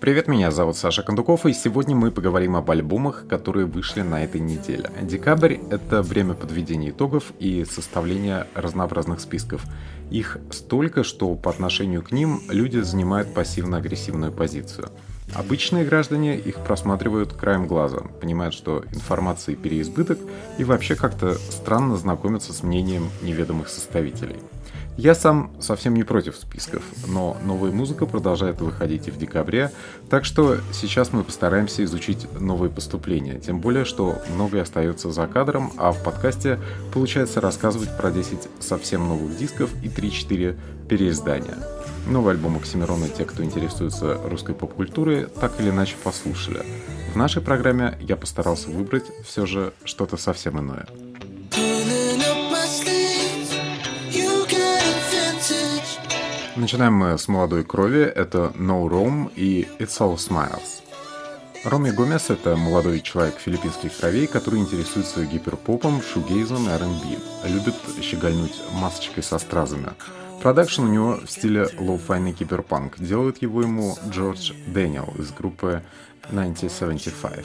Привет, меня зовут Саша Кондуков, и сегодня мы поговорим об альбомах, которые вышли на этой неделе. Декабрь — это время подведения итогов и составления разнообразных списков. Их столько, что по отношению к ним люди занимают пассивно-агрессивную позицию. Обычные граждане их просматривают краем глаза, понимают, что информации переизбыток и вообще как-то странно знакомятся с мнением неведомых составителей. Я сам совсем не против списков, но новая музыка продолжает выходить и в декабре, так что сейчас мы постараемся изучить новые поступления, тем более, что многое остается за кадром, а в подкасте получается рассказывать про 10 совсем новых дисков и 3-4 переиздания. Новый альбом Оксимирона те, кто интересуется русской поп-культурой, так или иначе послушали. В нашей программе я постарался выбрать все же что-то совсем иное. Начинаем мы с молодой крови, это No Rome и It's All Smiles. Роми Гомес — это молодой человек филиппинских кровей, который интересуется гиперпопом, шугейзом и R&B. Любит щегольнуть масочкой со стразами. Продакшн у него в стиле лоу-файный киберпанк. Делает его ему Джордж Дэниел из группы 1975.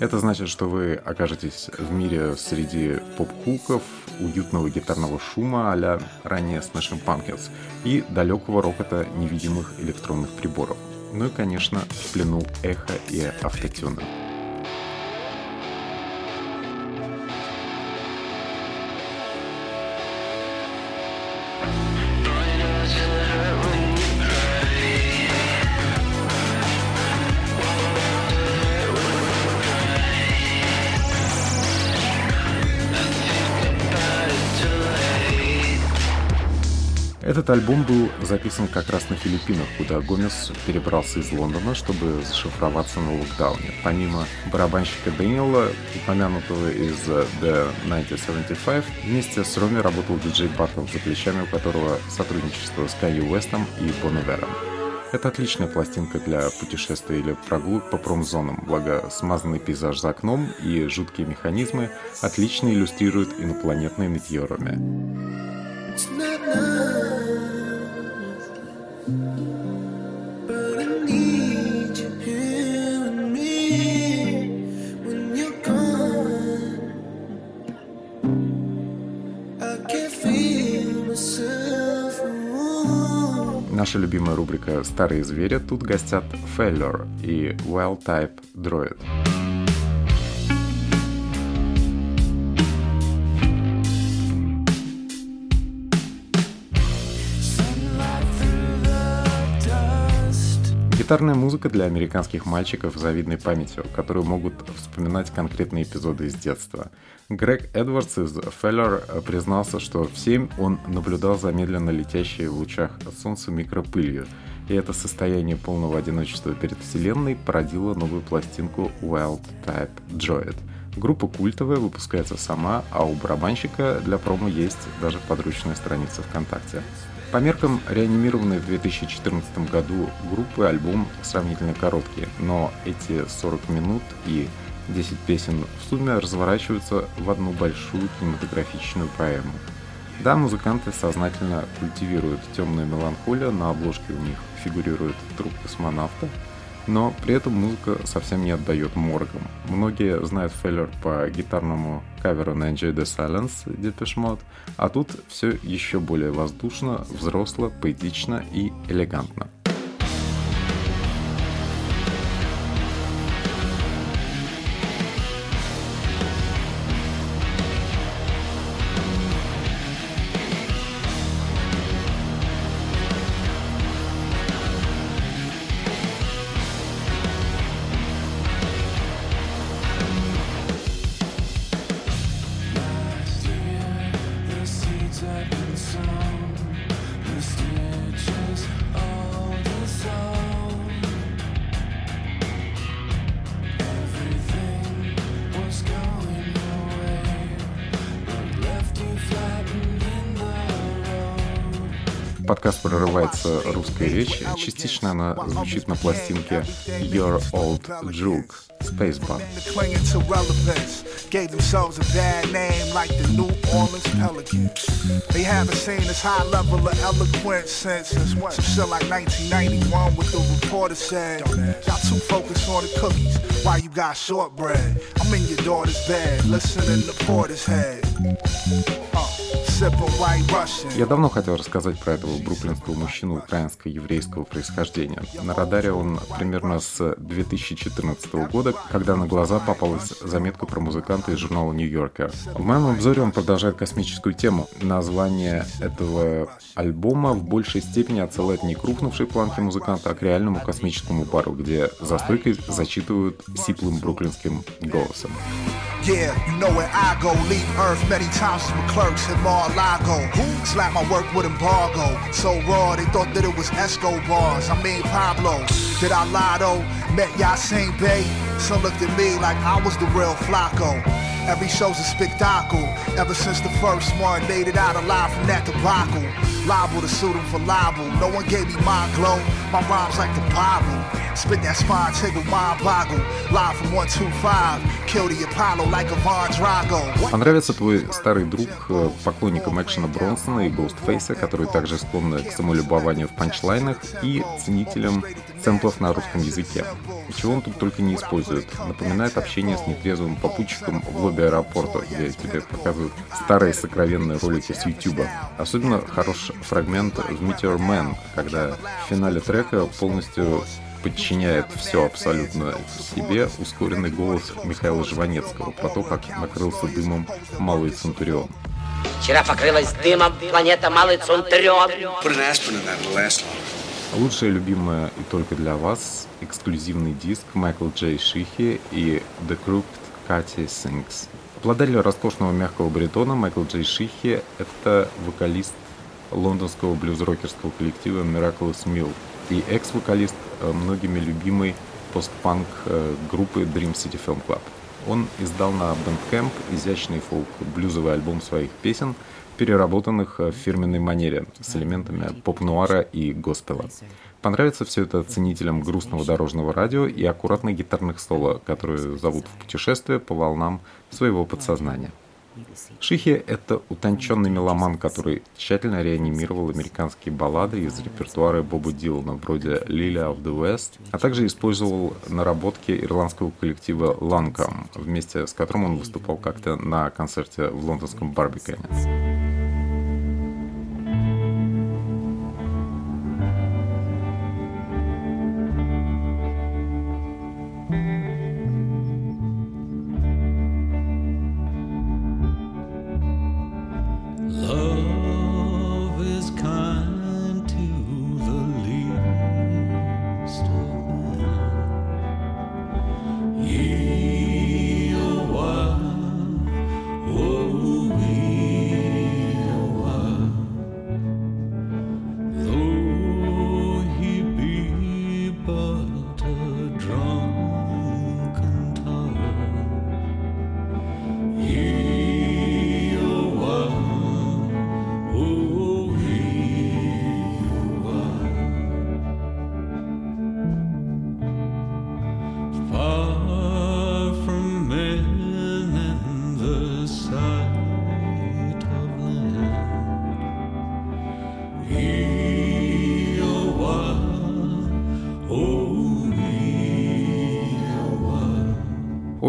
Это значит, что вы окажетесь в мире среди поп-хуков, уютного гитарного шума а-ля ранее Smashing Pumpkins и далекого рокота невидимых электронных приборов. Ну и, конечно, в плену эхо и автотюна. Этот альбом был записан как раз на Филиппинах, куда Гомес перебрался из Лондона, чтобы зашифроваться на локдауне. Помимо барабанщика Дэниела, упомянутого из The 1975, вместе с Роми работал диджей Баттл, за плечами у которого сотрудничество с Кайи Уэстом и Бон Это отличная пластинка для путешествий или прогулок по промзонам, благо смазанный пейзаж за окном и жуткие механизмы отлично иллюстрируют инопланетные метеорами. It's not Наша любимая рубрика «Старые звери» тут гостят Failure и Wild Type Droid. Гитарная музыка для американских мальчиков с завидной памятью, которые могут вспоминать конкретные эпизоды из детства. Грег Эдвардс из Feller признался, что в 7 он наблюдал замедленно летящие в лучах солнца микропылью, и это состояние полного одиночества перед Вселенной породило новую пластинку Wild Type Droid. Группа культовая, выпускается сама, а у барабанщика для промо есть даже подручная страница ВКонтакте. По меркам реанимированной в 2014 году группы альбом сравнительно короткий, но эти 40 минут и 10 песен в сумме разворачиваются в одну большую кинематографичную поэму. Да, музыканты сознательно культивируют темную меланхолию, на обложке у них фигурирует труп космонавта, но при этом музыка совсем не отдает моргам. Многие знают Феллер по гитарному каверу на Enjoy the Silence Depeche Mode, а тут все еще более воздушно, взросло, поэтично и элегантно. В подкаст прорывается русская речь. Частично она звучит на пластинке Your Old Juke Spacebar. Gave themselves a bad name like the New Orleans Pelicans. They haven't seen this high level of eloquence since, since what? Some shit like 1991 with the reporter said. Y'all too focused on the cookies while you got shortbread. I'm in your daughter's bed, listening to Portishead. Я давно хотел рассказать про этого бруклинского мужчину украинско-еврейского происхождения. На радаре он примерно с 2014 года, когда на глаза попалась заметка про музыканта из журнала Yorker. В моем обзоре он продолжает космическую тему. Название этого альбома в большей степени отсылает не к рухнувшей планке музыканта, а к реальному космическому бару, где за стойкой зачитывают сиплым бруклинским голосом. Yeah, you know where I go. Leave Earth many times with clerks at Mar-a-Lago. Slap my work with embargo. So raw, they thought that it was Escobars. I mean Pablo. Did I lotto? Met Yasin Bay. Some looked at me like I was the real Flacco. Every show's a spectacle. Ever since the first one, made it out alive from that debacle. Liable to sue them for libel. No one gave me my glow. My rhymes like the Bible. Spit that spine tickle, mind boggle. Live from 125. Kill the Apollo like a Von Drago. Понравится твой старый друг э, поклонникам экшена Бронсона и Ghostface, которые также склонны к самолюбованию в панчлайнах и ценителям сэмплов на русском языке. Чего он тут только не использует. Напоминает общение с нетрезвым попутчиком в лобби аэропорта, где тебе показывают старые сокровенные ролики с YouTube. Особенно хорош фрагмент в Meteor Man, когда в финале трека полностью подчиняет все абсолютно себе ускоренный голос Михаила Жванецкого про то, как накрылся дымом Малый Центурион. Вчера покрылась дымом планета Малый Центурион. Лучшая любимая и только для вас эксклюзивный диск Майкл Джей Шихи и The Crooked Кати Sings. Обладатель роскошного мягкого баритона Майкл Джей Шихи — это вокалист лондонского блюз-рокерского коллектива Miraculous Mill и экс-вокалист многими любимой постпанк э, группы Dream City Film Club. Он издал на Bandcamp изящный фолк-блюзовый альбом своих песен, переработанных э, в фирменной манере с элементами поп-нуара и госпела. Понравится все это ценителям грустного дорожного радио и аккуратных гитарных соло, которые зовут в путешествие по волнам своего подсознания. Шихи — это утонченный меломан, который тщательно реанимировал американские баллады из репертуара Боба Дилана, вроде «Lily of the West», а также использовал наработки ирландского коллектива «Ланком», вместе с которым он выступал как-то на концерте в лондонском Барбикене.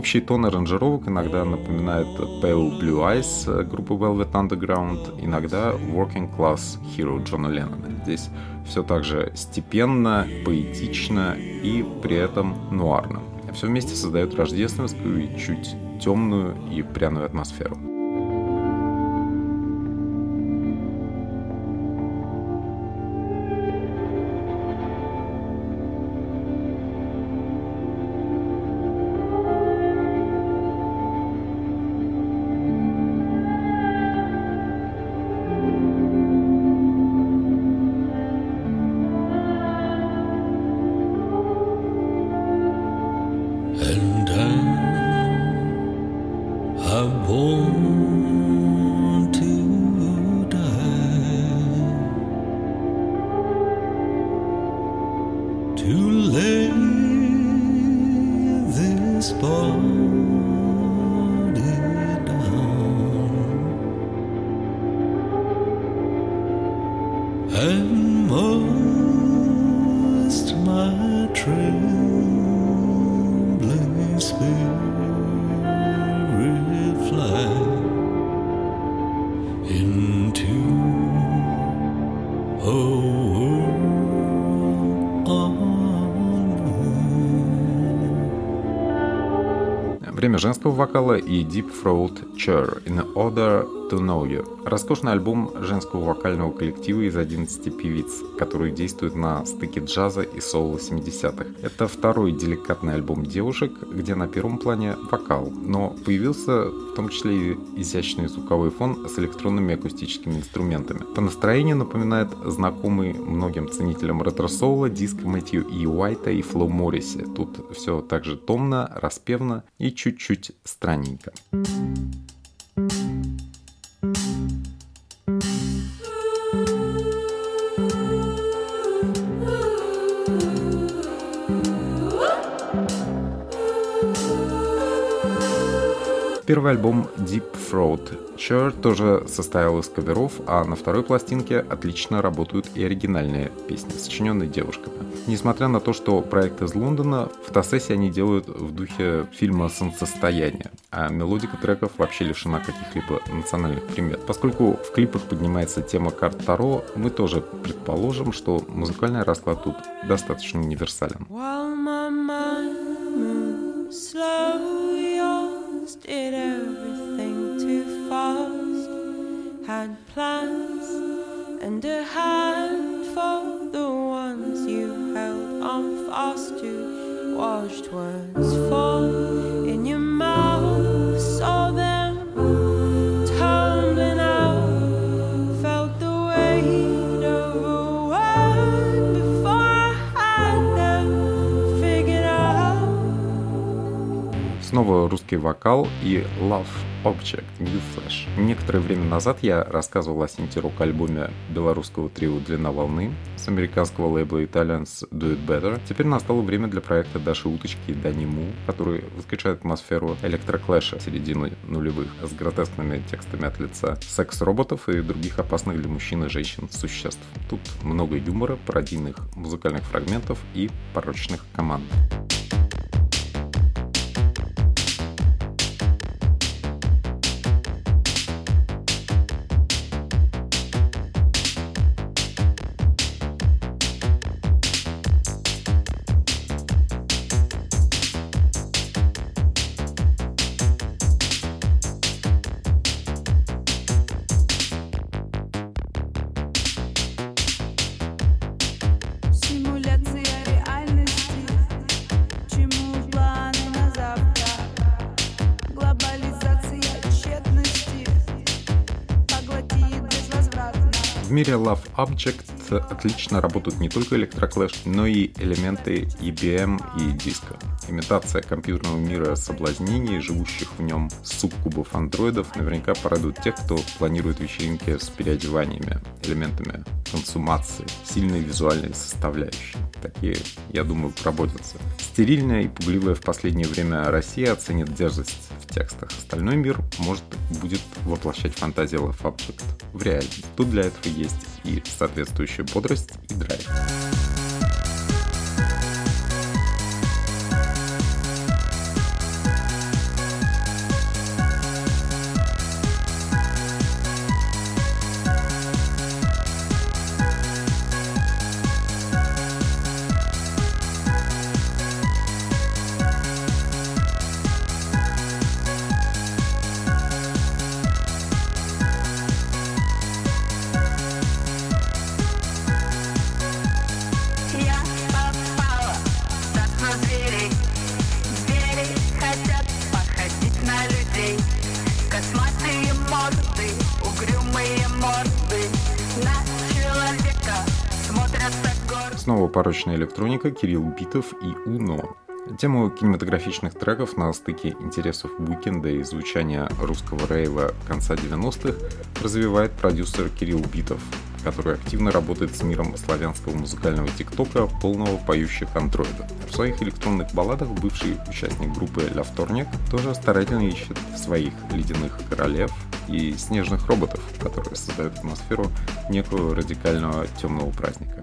Общий тон аранжировок иногда напоминает Pale Blue Eyes группы Velvet Underground, иногда Working Class Hero Джона Леннона. Здесь все так же степенно, поэтично и при этом нуарно. Все вместе создает рождественскую, чуть темную и пряную атмосферу. Женского вокала и Deep Throat Chair in Order to Know You. Роскошный альбом женского вокального коллектива из 11 певиц, который действует на стыке джаза и соло 70-х. Это второй деликатный альбом девушек, где на первом плане вокал, но появился в том числе и изящный звуковой фон с электронными акустическими инструментами. По настроению напоминает знакомый многим ценителям ретро-соула диск Мэтью И. Уайта и Фло Морриси. Тут все так же томно, распевно и чуть-чуть странненько. thank you Первый альбом Deep Throat Chair тоже состоял из каверов, а на второй пластинке отлично работают и оригинальные песни, сочиненные девушками. Несмотря на то, что проект из Лондона, фотосессии они делают в духе фильма «Солнцестояние», а мелодика треков вообще лишена каких-либо национальных примет. Поскольку в клипах поднимается тема карт Таро, мы тоже предположим, что музыкальный расклад тут достаточно универсален. Had words fall Снова русский вокал и Love Object New Flash. Некоторое время назад я рассказывал о синтирок-альбоме белорусского трио «Длина волны» с американского лейбла Italians Do It Better. Теперь настало время для проекта Даши Уточки и Дани Му, который воскрешает атмосферу электроклэша середины нулевых с гротескными текстами от лица секс-роботов и других опасных для мужчин и женщин существ. Тут много юмора, пародийных музыкальных фрагментов и порочных команд. Мире Love Object отлично работают не только электроклэш, но и элементы EBM и диска. Имитация компьютерного мира соблазнений, живущих в нем субкубов андроидов, наверняка порадует тех, кто планирует вечеринки с переодеваниями, элементами консумации, сильной визуальной составляющей. Такие, я думаю, работятся. Стерильная и пугливая в последнее время Россия оценит дерзость в текстах. Остальной мир, может, будет воплощать фантазию Love Object в реальность. Тут для этого есть и соответствующая бодрость и драйв. Электроника, Кирилл Битов и Уно. Тему кинематографичных треков на стыке интересов уикенда и звучания русского рейва конца 90-х развивает продюсер Кирилл Битов, который активно работает с миром славянского музыкального тиктока, полного поющих андроидов. В своих электронных балладах бывший участник группы Ля Вторник тоже старательно ищет своих ледяных королев и снежных роботов, которые создают атмосферу некого радикального темного праздника.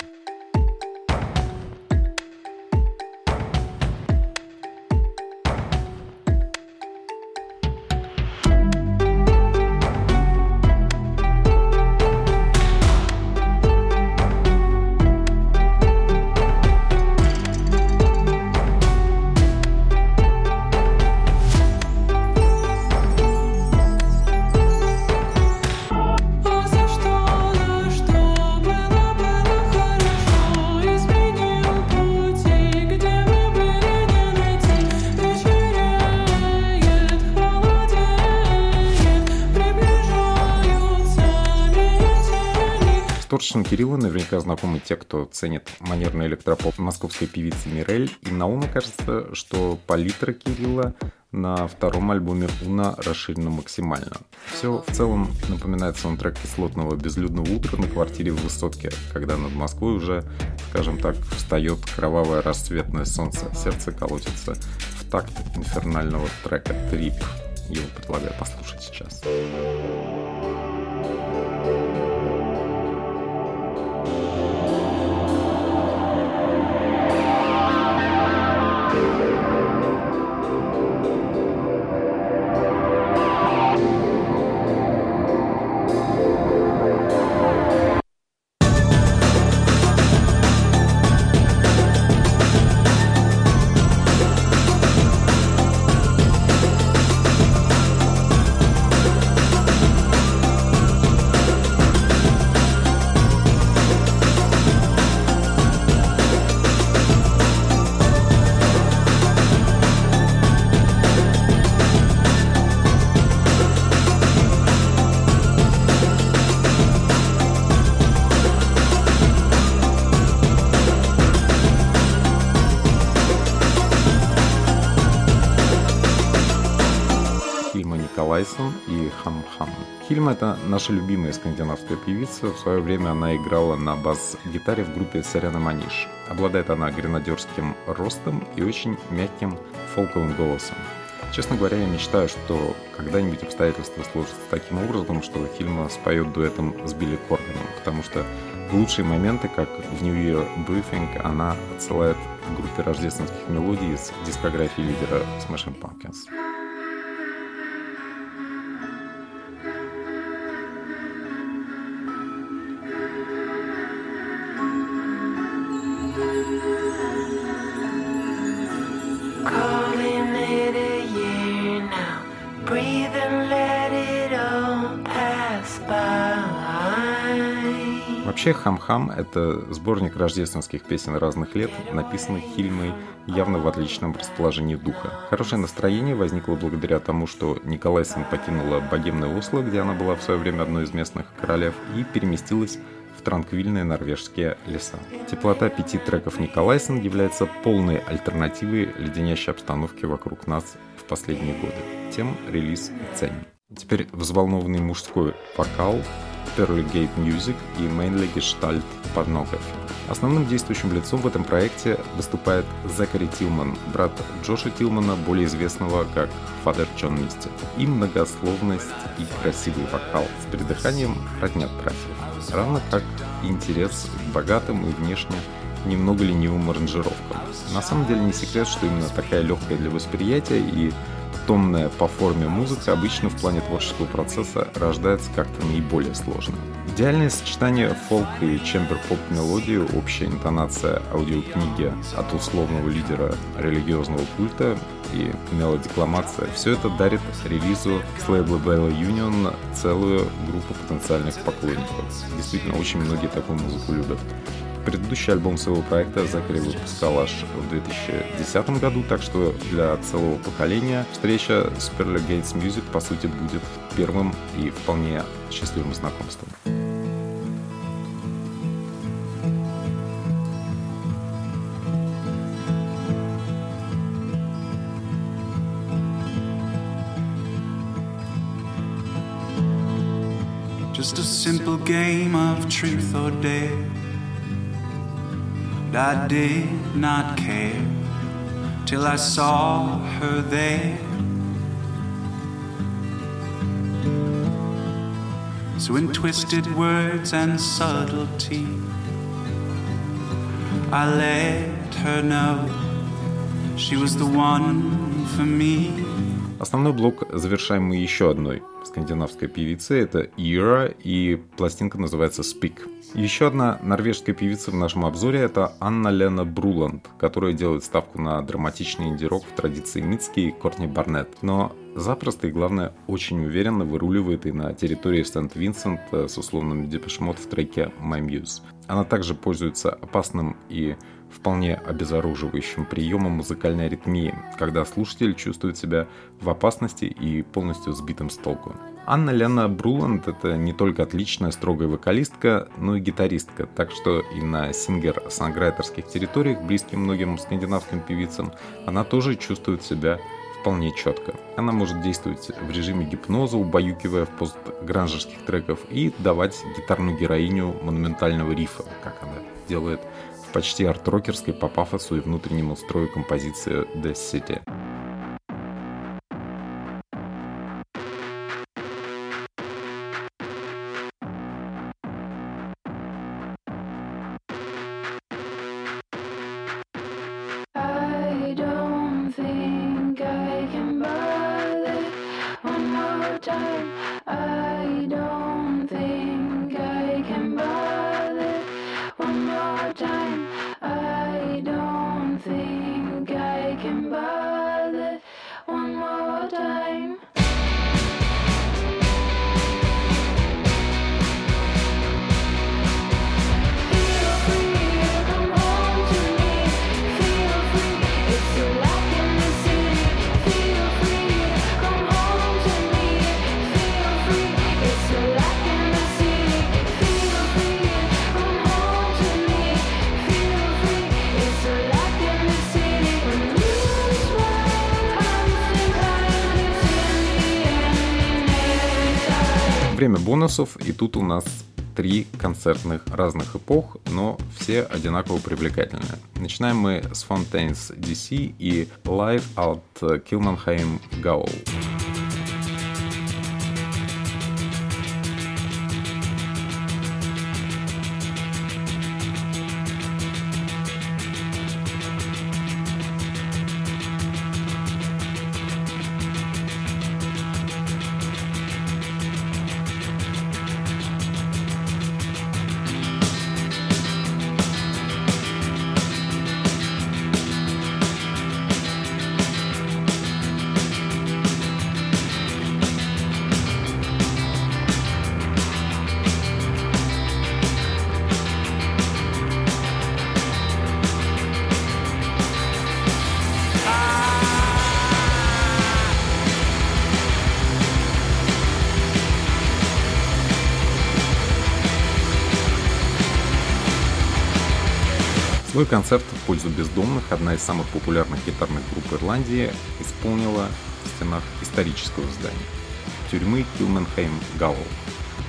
Творчеством Кирилла наверняка знакомы те, кто ценит манерный электропоп московской певицы Мирель. И на ум кажется, что палитра Кирилла на втором альбоме Уна расширена максимально. Все в целом напоминает саундтрек кислотного безлюдного утра на квартире в Высотке, когда над Москвой уже, скажем так, встает кровавое расцветное солнце, сердце колотится в такт инфернального трека «Трип». Его предлагаю послушать сейчас. Николайсон Хильм — это наша любимая скандинавская певица. В свое время она играла на бас-гитаре в группе Саряна Маниш. Обладает она гренадерским ростом и очень мягким фолковым голосом. Честно говоря, я мечтаю, что когда-нибудь обстоятельства сложатся таким образом, что Хильма споет дуэтом с Билли Корганом, потому что лучшие моменты, как в New Year Briefing, она отсылает группе рождественских мелодий из дискографии лидера Smashing Pumpkins. Вообще «Хам-Хам» — это сборник рождественских песен разных лет, написанных Хильмой явно в отличном расположении духа. Хорошее настроение возникло благодаря тому, что Николайсон покинула богемное Осло, где она была в свое время одной из местных королев, и переместилась в транквильные норвежские леса. Теплота пяти треков Николайсон является полной альтернативой леденящей обстановке вокруг нас в последние годы. Тем релиз ценен. Теперь взволнованный мужской вокал Pearly Gate Music и Mainly Gestalt Pornography. Основным действующим лицом в этом проекте выступает Закари Тилман, брат Джоша Тилмана, более известного как Фадер Джон Мисти. И многословность и красивый вокал с придыханием роднят братьев, равно как интерес к богатым и внешне немного ленивым аранжировкам. На самом деле не секрет, что именно такая легкая для восприятия и томная по форме музыка обычно в плане творческого процесса рождается как-то наиболее сложно. Идеальное сочетание фолк и чембер-поп мелодии, общая интонация аудиокниги от условного лидера религиозного культа и мелодикламация – все это дарит релизу с лейбла Bella Union целую группу потенциальных поклонников. Действительно, очень многие такую музыку любят. Предыдущий альбом своего проекта Закари выпускал аж в 2010 году, так что для целого поколения встреча с Pearly Gates Music, по сути, будет первым и вполне счастливым знакомством. Game of truth or dare. I did not care till I saw her there. So, in twisted words and subtlety, I let her know she was the one for me. Основной блок завершаем мы еще одной скандинавской певицей. Это Ира, и пластинка называется Speak. Еще одна норвежская певица в нашем обзоре – это Анна Лена Бруланд, которая делает ставку на драматичный инди-рок в традиции Мицки и Кортни Барнетт. Но запросто и, главное, очень уверенно выруливает и на территории Сент-Винсент с условным депешмот в треке «My Muse». Она также пользуется опасным и вполне обезоруживающим приемом музыкальной аритмии, когда слушатель чувствует себя в опасности и полностью сбитым с толку. Анна Лена Бруланд — это не только отличная строгая вокалистка, но и гитаристка, так что и на сингер-санграйтерских территориях, близким многим скандинавским певицам, она тоже чувствует себя вполне четко. Она может действовать в режиме гипноза, убаюкивая в постгранжерских треков и давать гитарную героиню монументального рифа, как она делает почти арт-рокерской по пафосу и внутреннему строю композиции The City. Время бонусов, и тут у нас три концертных разных эпох, но все одинаково привлекательные. Начинаем мы с Fontaines DC и Live от Kilmanheim Gaol. Свой концерт в пользу бездомных одна из самых популярных гитарных групп Ирландии исполнила в стенах исторического здания – тюрьмы Килменхейм Гаул.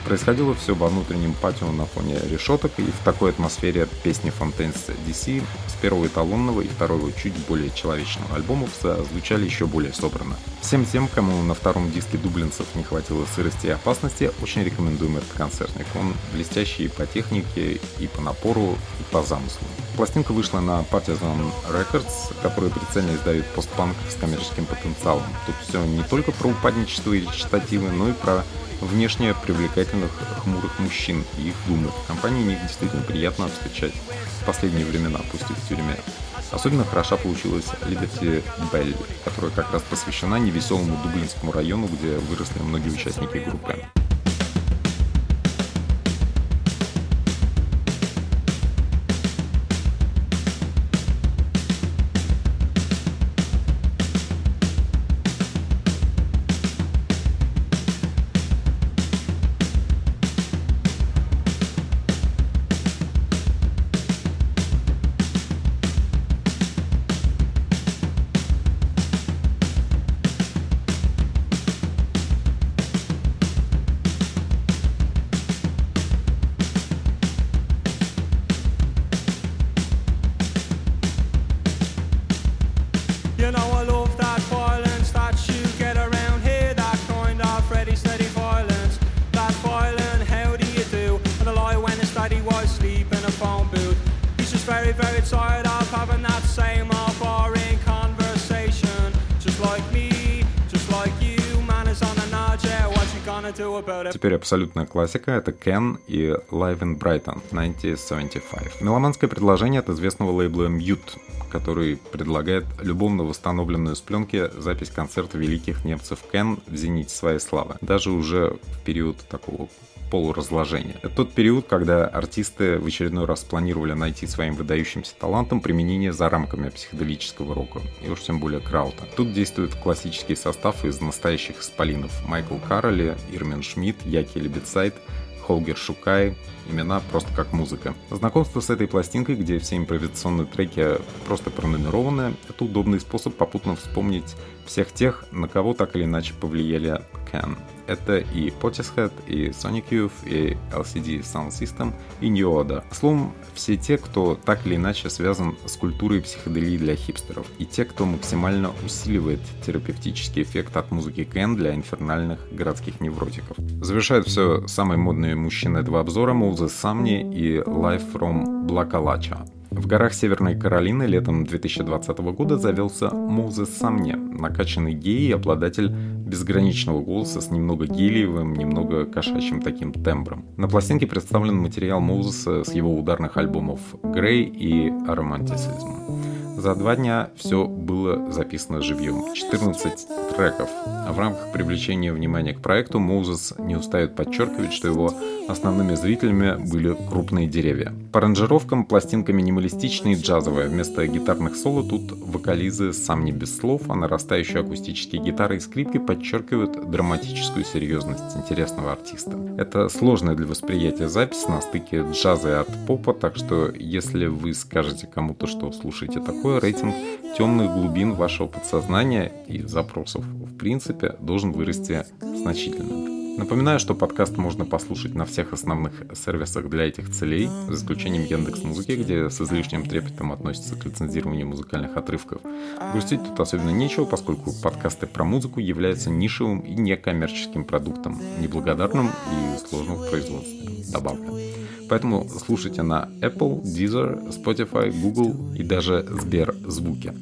Происходило все во внутреннем патио на фоне решеток и в такой атмосфере песни Fontaine's DC с первого эталонного и второго чуть более человечного альбомов звучали еще более собрано. Всем тем, кому на втором диске дублинцев не хватило сырости и опасности, очень рекомендуем этот концертник. Он блестящий по технике и по напору, и по замыслу. Пластинка вышла на Partisan Records, который прицельно издает постпанк с коммерческим потенциалом. Тут все не только про упадничество и речитативы, но и про внешне привлекательных хмурых мужчин и их думы. В компании них действительно приятно встречать в последние времена, пусть и в тюрьме. Особенно хороша получилась Liberty Bell, которая как раз посвящена невеселому Дублинскому району, где выросли многие участники группы. Phone booth. He's just very, very tired of having that same old boring conversation. Just like me, just like you, man is on a nod, yeah, what you gonna do about it? Теперь абсолютная классика — это Ken и Live in Brighton 1975. Меломанское предложение от известного лейбла Mute, который предлагает любовно восстановленную с пленки запись концерта великих немцев Кен в зените своей славы. Даже уже в период такого полуразложения. Это тот период, когда артисты в очередной раз планировали найти своим выдающимся талантом применение за рамками психоделического рока, и уж тем более краута. Тут действует классический состав из настоящих исполинов Майкл Кароли, Ирмин Шмидт, Яки Лебедсайд, Холгер Шукай, имена просто как музыка. Знакомство с этой пластинкой, где все импровизационные треки просто пронумерованы, это удобный способ попутно вспомнить всех тех, на кого так или иначе повлияли Can. Это и Portishead, и Sonic Youth, и LCD Sound System, и New Order. Словом, все те, кто так или иначе связан с культурой психоделии для хипстеров, и те, кто максимально усиливает терапевтический эффект от музыки Can для инфернальных городских невротиков. Завершают все самые модные мужчины два обзора Moses Sumney и Live from Blackalachia. В горах Северной Каролины летом 2020 года завелся Moses Sumney, накачанный гей и обладатель безграничного голоса с немного гелиевым, немного кошачьим таким тембром. На пластинке представлен материал Моузеса с его ударных альбомов «Græ» и «Aromanticism». За два дня все было записано живьем. 14 треков. А в рамках привлечения внимания к проекту Моузес не устает подчеркивать, что его основными зрителями были крупные деревья. По аранжировкам пластинка минималистичная и джазовая. Вместо гитарных соло тут вокализы Самни без слов, а нарастающие акустические гитары и скрипки подчеркивают драматическую серьезность интересного артиста. Это сложная для восприятия запись на стыке джаза и арт-попа, так что если вы скажете кому-то, что слушаете такое, рейтинг темных глубин вашего подсознания и запросов в принципе должен вырасти значительно. Напоминаю, что подкаст можно послушать на всех основных сервисах для этих целей, за исключением Яндекс Музыки, где с излишним трепетом относятся к лицензированию музыкальных отрывков. Грустить тут особенно нечего, поскольку подкасты про музыку являются нишевым и некоммерческим продуктом, неблагодарным и сложным в производстве. Добавка. Поэтому слушайте на Apple, Deezer, Spotify, Google и даже Сбер звуки.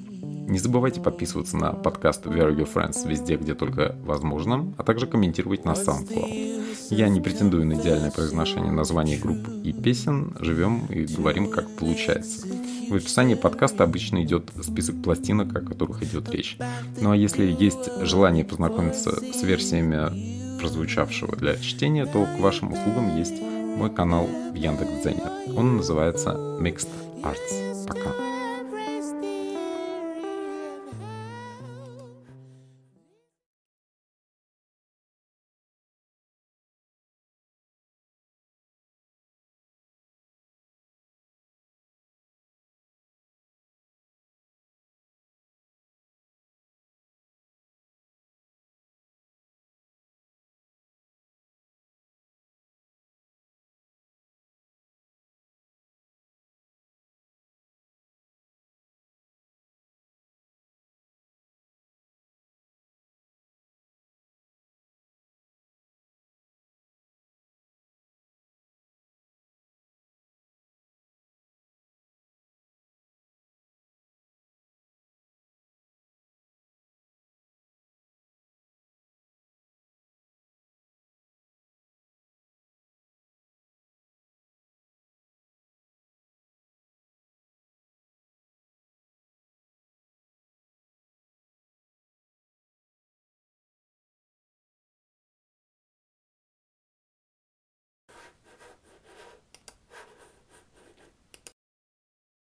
Не забывайте подписываться на подкаст Where Your Friends везде, где только возможно, а также комментировать на SoundCloud. Я не претендую на идеальное произношение названий групп и песен, живем и говорим, как получается. В описании подкаста обычно идет список пластинок, о которых идет речь. Ну а если есть желание познакомиться с версиями прозвучавшего для чтения, то к вашим услугам есть мой канал в Яндекс.Дзене. Он называется Mixed Arts. Пока.